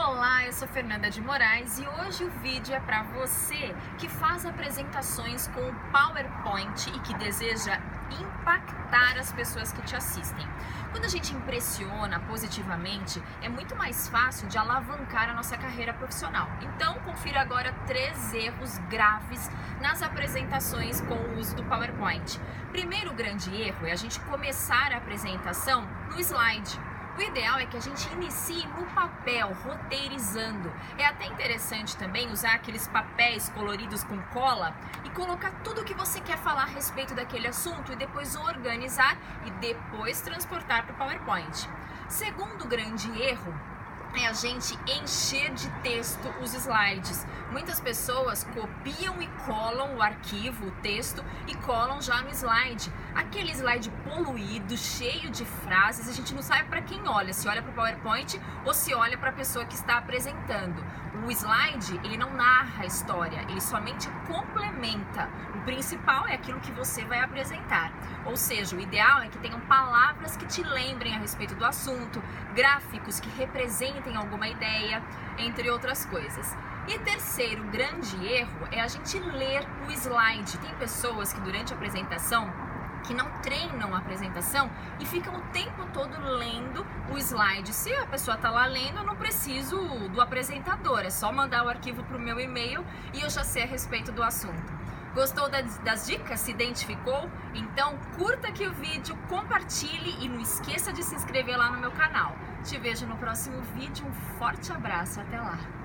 Olá, eu sou Fernanda de Moraes e hoje o vídeo é para você que faz apresentações com PowerPoint e que deseja impactar as pessoas que te assistem. Quando a gente impressiona positivamente, é muito mais fácil de alavancar a nossa carreira profissional. Então, confira agora três erros graves nas apresentações com o uso do PowerPoint. Primeiro grande erro é a gente começar a apresentação no slide. O ideal é que a gente inicie no papel, roteirizando. É até interessante também usar aqueles papéis coloridos com cola e colocar tudo o que você quer falar a respeito daquele assunto e depois organizar e depois transportar para o PowerPoint. Segundo grande erro, é a gente encher de texto os slides. Muitas pessoas copiam e colam o arquivo, o texto, e colam já no slide. Aquele slide poluído, cheio de frases, a gente não sabe para quem olha, se olha para o PowerPoint ou se olha para a pessoa que está apresentando. O slide, ele não narra a história, ele somente complementa. O principal é aquilo que você vai apresentar. Ou seja, o ideal é que tenham palavras que te lembrem a respeito do assunto, gráficos que representem alguma ideia, entre outras coisas. E terceiro grande erro é a gente ler o slide. Tem pessoas que durante a apresentação que não treinam a apresentação e ficam o tempo todo lendo slide. Se a pessoa está lá lendo, eu não preciso do apresentador, é só mandar o arquivo para o meu e-mail e eu já sei a respeito do assunto. Gostou das dicas? Se identificou? Então curta aqui o vídeo, compartilhe e não esqueça de se inscrever lá no meu canal. Te vejo no próximo vídeo, um forte abraço, até lá!